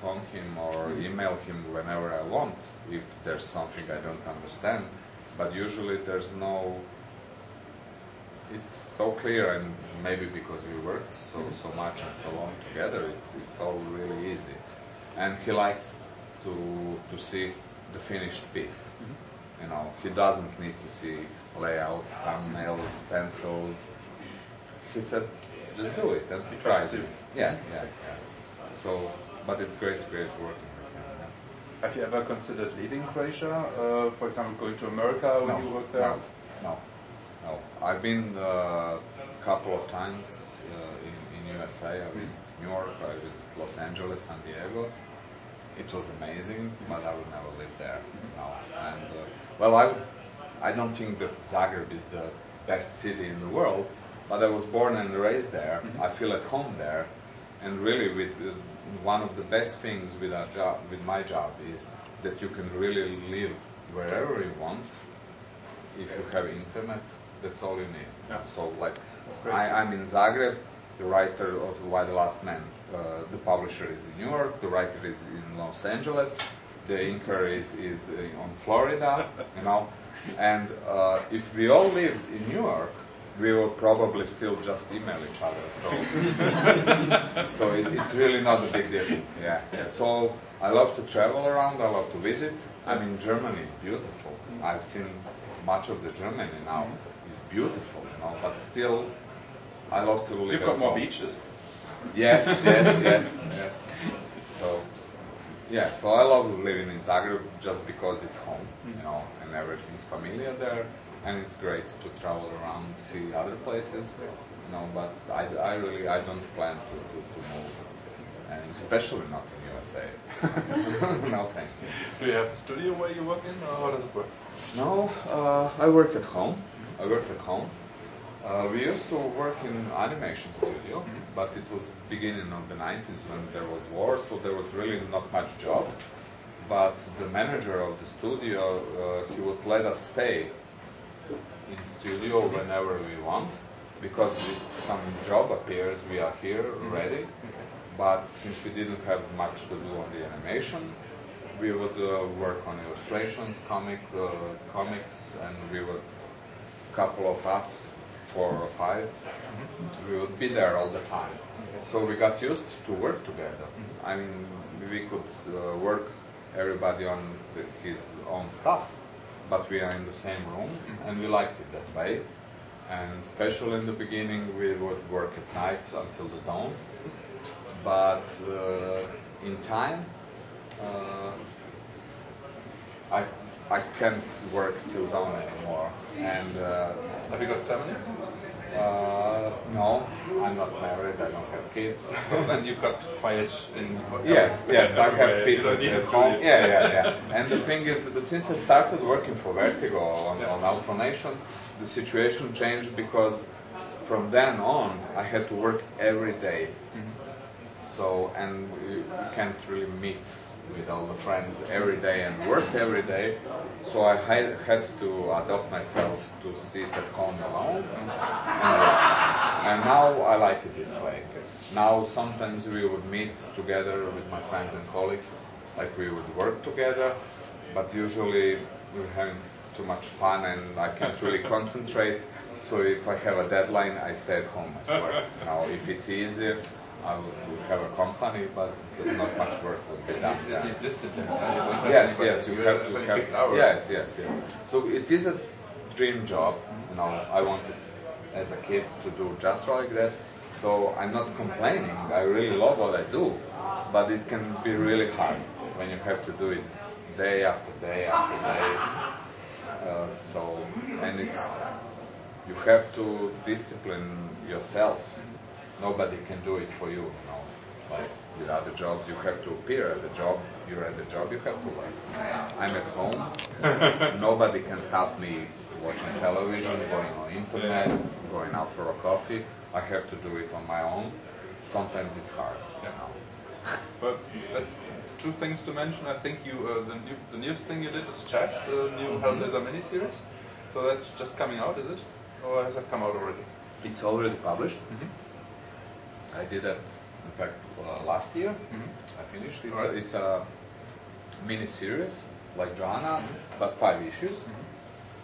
phone him or mm-hmm. email him whenever I want if there's something I don't understand. But usually there's no it's so clear and maybe because we worked so mm-hmm. so much and so long together it's it's all really easy. And he likes to to see the finished piece you know he doesn't need to see layouts thumbnails pencils he said just do it and surprise you yeah yeah yeah so but it's great great working with him yeah. have you ever considered leaving Croatia? Uh, for example, going to America when you worked there? No, no, no. I've been uh, a couple of times uh, in, in USA. I visited New York, I visited Los Angeles, San Diego. It was amazing, but I would never live there. No. And uh, well, I I don't think that Zagreb is the best city in the world, but I was born and raised there. I feel at home there, and really, with uh, one of the best things with our job, with my job, is that you can really live wherever you want if you have internet, that's all you need. Yeah. So like. I, I'm in Zagreb. The writer of Y the Last Man, uh, the publisher is in New York. The writer is in Los Angeles. The inker is is uh, on Florida. You know, and uh, if we all lived in New York, we would probably still just email each other. So, so it, it's really not a big difference. Yeah. yeah. So I love to travel around. I love to visit. I mean, Germany is beautiful. I've seen much of the Germany now. It's beautiful, you know. But still, I love to live. You've got more beaches. Yes, yes, yes, yes. So, yeah, so I love living in Zagreb just because it's home, you know, and everything's familiar there, and it's great to travel around, see other places, you know. But I, I really, I don't plan to, to, to move, and especially not in USA. no, thank you. Do you have a studio where you work in, or how does it work? No, uh, I work at home. I work at home. Uh, we used to work in animation studio, but it was beginning of the 90s when there was war, so there was really not much job. But the manager of the studio, uh, he would let us stay in studio whenever we want, because if some job appears, we are here ready. But since we didn't have much to do on the animation, we would uh, work on illustrations, comics, uh, comics, and we would, couple of us, four or 5 we would be there all the time. So we got used to work together. I mean, we could uh, work everybody on the, his own stuff, but we are in the same room, and we liked it that way. And especially in the beginning, we would work at night until the dawn. But uh, in time, uh, I I can't work till dawn anymore. And uh, Have you got family? uh, no, I'm not married. I don't have kids. Well, then you've got quiet in. yes, yes, I have peace at don't need at a home. Yeah, yeah, yeah. And the thing is, that since I started working for Vertigo on, on Outlaw Nation, the situation changed because from then on I had to work every day So and you can't really meet with all the friends every day and work every day. So I had, had to adopt myself to sit at home alone and work. And now I like it this way. Now sometimes we would meet together with my friends and colleagues, like we would work together, but usually we're having too much fun and I can't really concentrate. So if I have a deadline, I stay at home. Now, if it's easier, I would have a company, but not much work would be done. Yeah. discipline. right? You don't have Yes, yes, you have to have. Yes, yes, yes. So it is a dream job. You know, I wanted as a kid to do just like that. So I'm not complaining. I really love what I do, but it can be really hard when you have to do it day after day after day. Uh, so and it's you have to discipline yourself. Nobody can do it for you. You know, like with other jobs, you have to appear at the job. You're at the job. You have to work. I'm at home. Nobody can stop me watching television, going on internet, going out for a coffee. I have to do it on my own. Sometimes it's hard. You know. But that's two things to mention. I think you uh, the new the new thing you did is Chas, uh, new Hellblazer miniseries. So that's just coming out, is it, or has that come out already? It's already published. I did that, in fact, uh, last year. Mm-hmm. I finished. It's, a, it's a mini series like Johanna, mm-hmm. but five issues. Mm-hmm.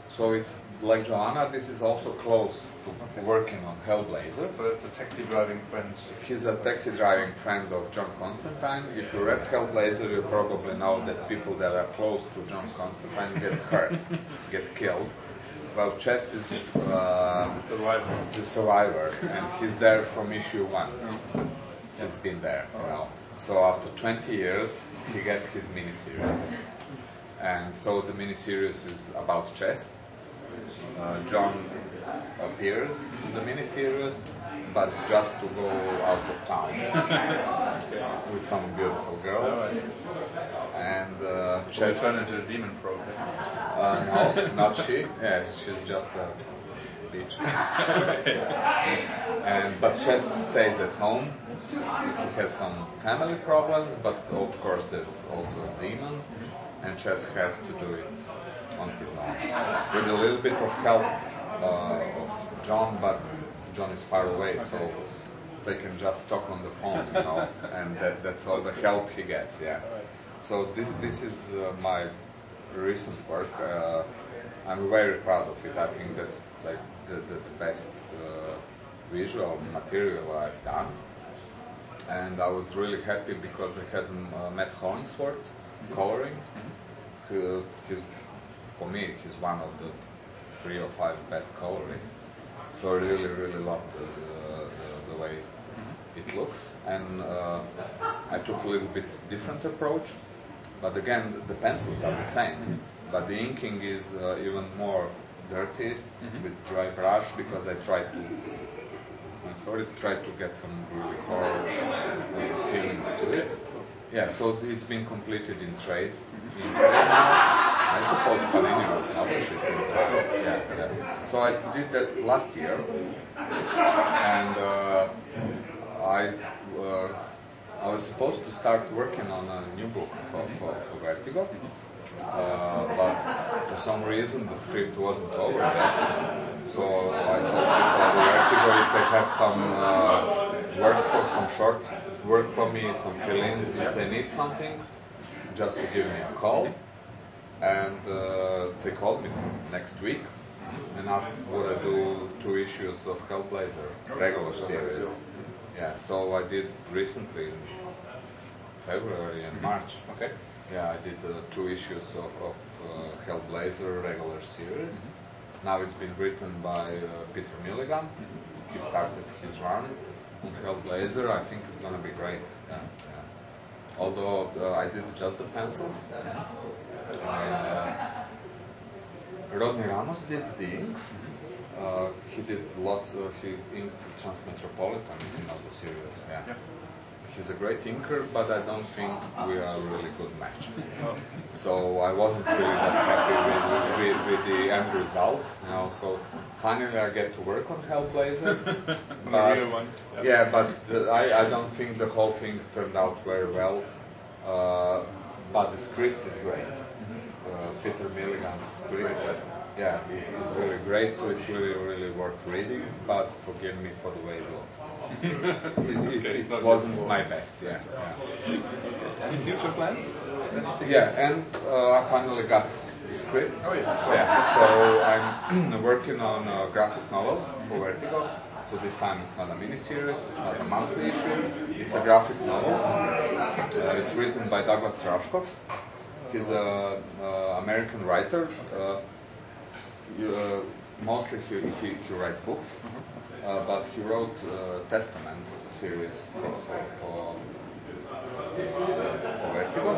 So it's like Johanna. This is also close to working on Hellblazer. So that's a taxi driving friend. He's a taxi driving friend of John Constantine. If you read Hellblazer, you probably know that people that are close to John Constantine get hurt, get killed. Well, Chas is uh, The survivor. the survivor, and he's there from issue one. He's been there, you know. So after 20 years, he gets his miniseries, and so the miniseries is about Chas. Uh, John appears in the miniseries, but just to go out of town with some beautiful girl. And uh, She Chas. turned into a demon probe. Uh, no, not she. Yeah, she's just a bitch. and but Chas stays at home. He has some family problems, but of course there's also a demon, and Chas has to do it on his own with a little bit of help uh, of John, but John is far away, so they can just talk on the phone, you know, and that, that's all the help he gets. Yeah. So this this is uh, my recent work. Uh, I'm very proud of it. I think that's like the, the, the best uh, visual material I've done. And I was really happy because I had uh, Matt Hollingsworth coloring. Who, he's, for me, he's one of the three or five best colorists. So I really, really loved the, the, the way it looks. And uh, I took a little bit different approach. But again, the pencils are the same. But the inking is uh, even more dirty with dry brush because I tried to I'm sorry, try to get some really horror uh, feelings to it. Yeah, so it's been completed in trades. In trade. I suppose Panini will publish it in time. Yeah, yeah. So I did that last year, and uh, I uh, I was supposed to start working on a new book for, for, for Vertigo. Uh, but for some reason the script wasn't over yet. So I at Vertigo if they have some uh, work for some short work for me, some fill-ins, if they need something, just to give me a call. And uh, they called me next week and asked would I do two issues of Hellblazer, regular series. Yeah, so I did recently in February and March. Okay. Yeah, I did uh, two issues of, of uh, Hellblazer regular series. Now it's been written by uh, Peter Milligan. He started his run on Hellblazer. I think it's gonna be great. Yeah, yeah. Although uh, I did just the pencils. Uh, Rodney Ramos did the inks. Uh, he did lots. Uh, he inked Transmetropolitan, if you know the series. Yeah. Yeah. he's a great inker, but I don't think we are a really good match. so I wasn't really that happy with, with, with the end result. You know, so finally I get to work on Hellblazer. the real one. Yeah, yeah but the, I, I don't think the whole thing turned out very well. Uh, but the script is great. Uh, Peter Milligan's script yeah, it's, it's really great, so it's really, really worth reading, but forgive me for the way it looks. it, it, Okay, it wasn't my best, yeah. yeah. Any future plans? Yeah, and uh, I finally got the script. Oh, yeah. Yeah, so I'm working on a graphic novel for Vertigo. So this time it's not a miniseries, it's not a monthly issue, it's a graphic novel. Uh, it's written by Douglas Rushkoff. He's an uh, American writer. Uh, uh, mostly he, he, he writes books, uh, but he wrote uh, Testament series for, for, for for Vertigo,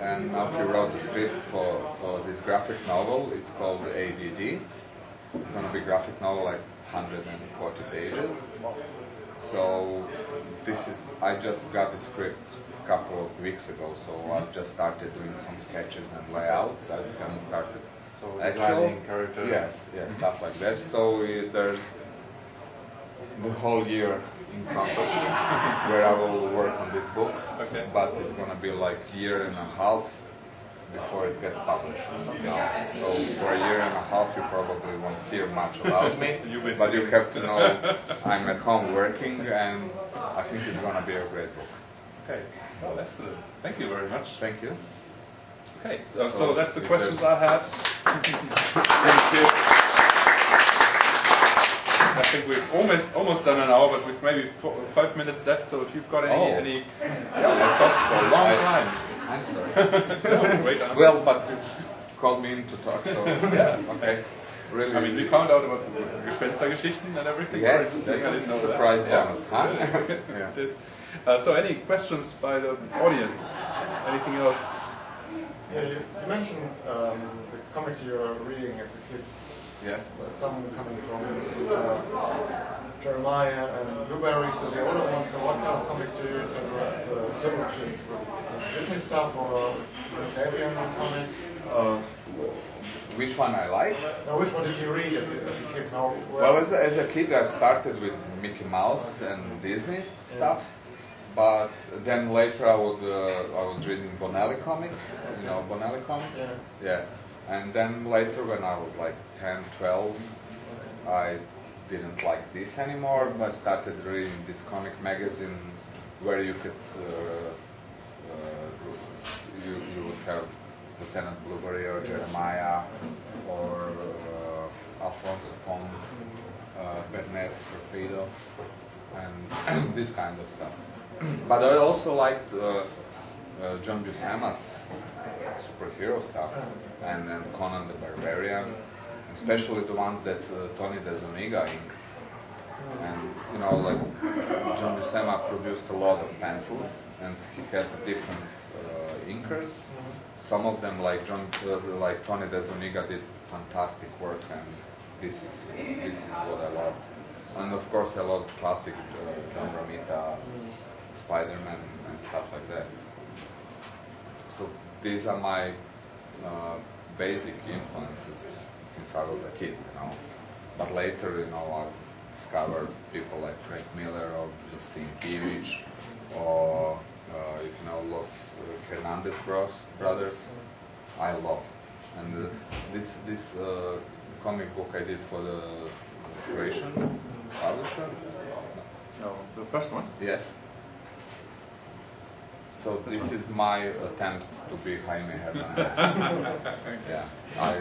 and now he wrote the script for, for this graphic novel. It's called ADD. It's going to be graphic novel like 140 pages. So this is I just got the script a couple of weeks ago, so I've just started doing some sketches and layouts. I haven't started So actual characters. Yes, yes, stuff like that. So uh, there's the whole year in front of me where I will work on this book. Okay. But it's gonna be like year and a half before it gets published. You know? So for a year and a half you probably won't hear much about me. You will but you have to know I'm at home working and I think it's gonna be a great book. Okay. Well, excellent. Thank you very much. Thank you. Okay, so, so So that's the if questions I have. Thank you. I think we've almost almost done an hour, but with maybe four, five minutes left. So if you've got any, Oh. any yeah, I talked for a long I- time. I'm sorry. No, great answer. well, but you called me in to talk, so Yeah. okay. Really. I mean, we found out about the Gespenstergeschichten and everything. Yes, that was didn't surprise that. bonus, huh? Yeah. Yeah. Uh, so, any questions by the audience? Anything else? Yeah, you, you mentioned um, the comics you were reading as a kid. Yes. Some coming from uh, Jeremiah and Blueberries, so the older ones. So what kind of comics do you read as a little kid? Disney stuff or Italian comics? Uh, which one I like? Now, which one did you read as a, as a kid? Now, Well, as a, as a kid, I started with Mickey Mouse and Disney stuff, but then later I would uh, I was reading Bonelli comics. You know Bonelli comics? Yeah. Yeah. And then later, when I was like 10, 12, I didn't like this anymore. I started reading these comic magazines where you could uh, uh, you you would have Lieutenant Blueberry or Jeremiah or uh, Alfonso Font, uh, Bernet Torpedo, and this kind of stuff. but I also liked uh, uh, John Buscema's superhero stuff and, and Conan the Barbarian, especially the ones that uh, Tony DeZuniga inked. And you know, like John Buscema produced a lot of pencils, and he had different uh, inkers. Some of them, like John, uh, like Tony DeZuniga, did fantastic work, and this is this is what I love. And of course, I love classic uh, John Romita, Spider-Man, and stuff like that. So these are my uh, basic influences since I was a kid, you know. But later, you know, I discovered people like Frank Miller or just Sienkiewicz or uh, if you know Los Hernandez Bros brothers. I love. And uh, this this uh, comic book I did for the Croatian publisher. No, the first one. Yes. So this is my attempt to be Jaime Hernandez. yeah, I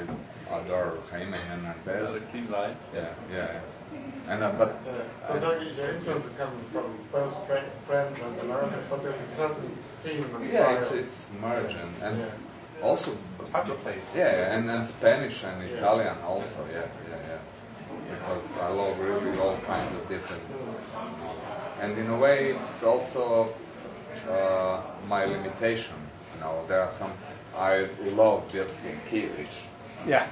adore Jaime Hernandez. The clean lines. Yeah, yeah. And uh, but Yeah. So, so your influences come from both French, French and American, So there's a certain theme and yeah, it's style. it's merging and Yeah. also It's hard to place. yeah, and then Spanish and Italian also. Yeah, yeah, yeah. Because I love really all kinds of different. You know. And in a way, it's also uh, my limitation. You know, there are some. I love Jeff Sienkiewicz, Yeah.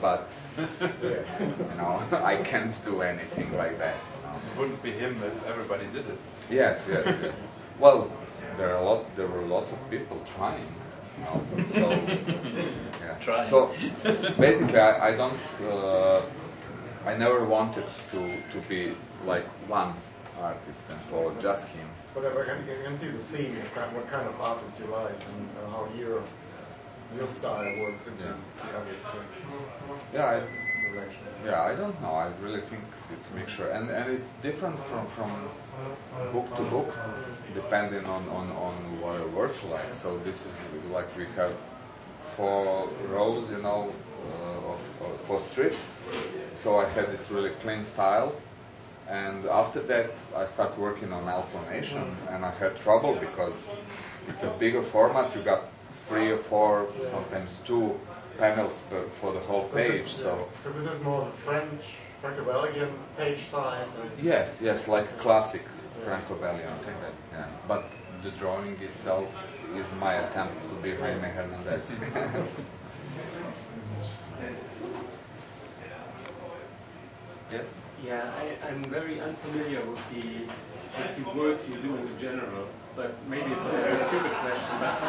but you know, I can't do anything like that. You know. It wouldn't be him if everybody did it. Yes, yes, yes. Well, there are a lot. There were lots of people trying. You know, so yeah. Trying. So basically, I, I don't. Uh, I never wanted to to be like one artist and follow just him. Whatever, you can, you can see the scene, what kind, what kind of artist you like, and uh, how your your style works into Yeah. the others. So, Yeah, I, yeah. I don't know. I really think it's a mixture, and and it's different from from book to book, depending on on on what your work like. So this is like we have four rows, you know, uh, of, of four strips. So I had this really clean style. And after that, I started working on Outlaw Nation, mm. and I had trouble because it's a bigger format. You got three or four, sometimes two panels per, for the whole So page. this, So so this is more the French, Machiavellian page size. Yes, yes, like classic Franco-Belgian. Yeah. But the drawing itself is my attempt to be Jaime Hernandez. yes. Yeah, I, I'm very unfamiliar with the, with the work you do in general, but maybe it's a very stupid question, but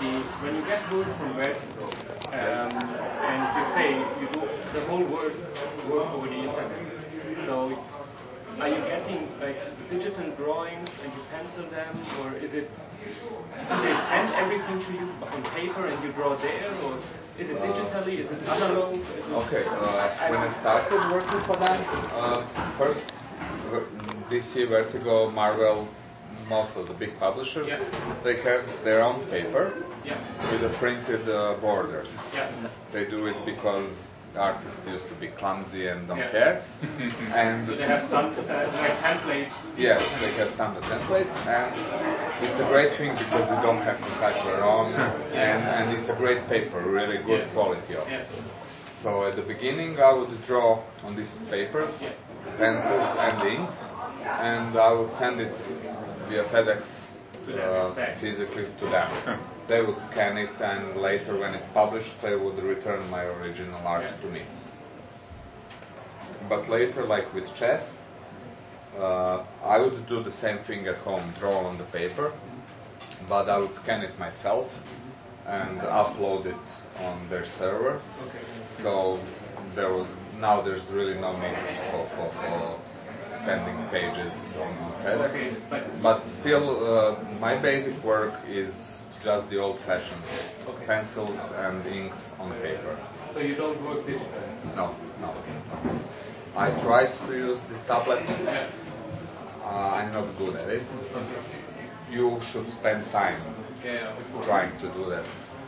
the, when you get work from Vertigo, um, and you say you do the whole work, work over the internet, so are you getting like digital drawings and you pencil them, or is it, do they send everything to you on paper and you draw there, or is it digitally, is it analog? Is it, Okay, uh, when I started working for them, uh, first uh, DC, Vertigo, Marvel, most of the big publishers, Yeah. they have their own paper Yeah, with the printed uh, borders. yeah, They do it because artists used to be clumsy and don't Yeah. care. and they have stand, uh, templates? Yes, they have standard templates, and it's a great thing because you don't have to type your own, and, and it's a great paper, really good Yeah. quality of it. So at the beginning, I would draw on these papers, pencils and inks, and I would send it via FedEx uh, physically to them. they would scan it, and later, when it's published, they would return my original art Yeah. to me. But later, like with Chas, uh, I would do the same thing at home, draw on the paper, but I would scan it myself and upload it on their server. Okay. So there now there's really no need for, for, for sending pages on, FedEx. Okay, but- still, uh, my basic work is just the old-fashioned Okay. pencils and inks on paper. So you don't work digitally? No, no. I tried to use this tablet. Uh, I'm not good at it. You should spend time trying to do that.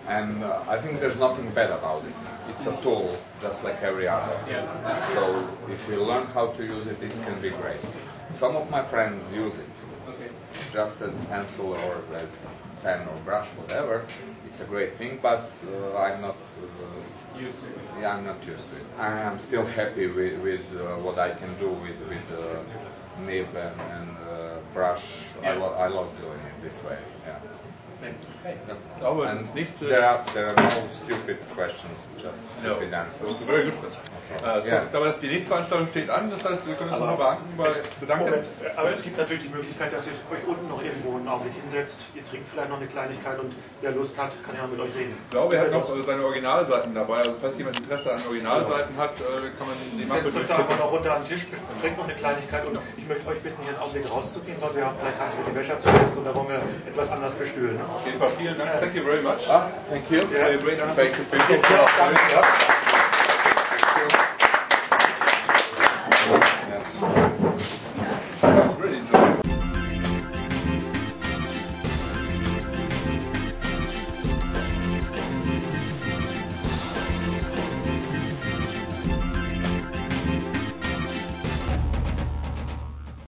And uh, I think there's nothing bad about it. It's a tool, just like every other. Yeah. So if you learn how to use it, it can be great. Some of my friends use it Okay. just as pencil or as pen or brush, whatever. It's a great thing, but uh, I'm not. Uh, Used to it. yeah, I'm not used to it. I am still happy with, with uh, what I can do with with uh, nib and, and uh, brush. I, Yeah. lo- I love doing it this way. Yeah. Ich glaube, And das nächste. there are there are no stupid questions, just No, stupid that's answers. a very good question. So. Ich glaube, dass die nächste Veranstaltung steht an, das heißt, wir können uns Aber- nochmal bedanken. Bei, bedanken. Moment, aber es gibt natürlich die Möglichkeit, dass ihr euch unten noch irgendwo einen Augenblick hinsetzt. Ihr trinkt vielleicht noch eine Kleinigkeit und wer Lust hat, kann ja mit euch reden. Ich glaube, er hat noch seine Originalseiten dabei. Also falls jemand Interesse an Originalseiten hat, äh, kann man die mal Setzt euch da einfach noch runter am Tisch, trinkt noch eine Kleinigkeit und ich möchte euch bitten, hier einen Augenblick rauszugehen, weil wir haben vielleicht Hans mit die Wäscher zu und da wollen wir etwas anders bestühlen. Ne? Auf jeden Fall vielen Dank. Thank you very much. Ah, thank you. Very great answers. Thank you, people. Jetzt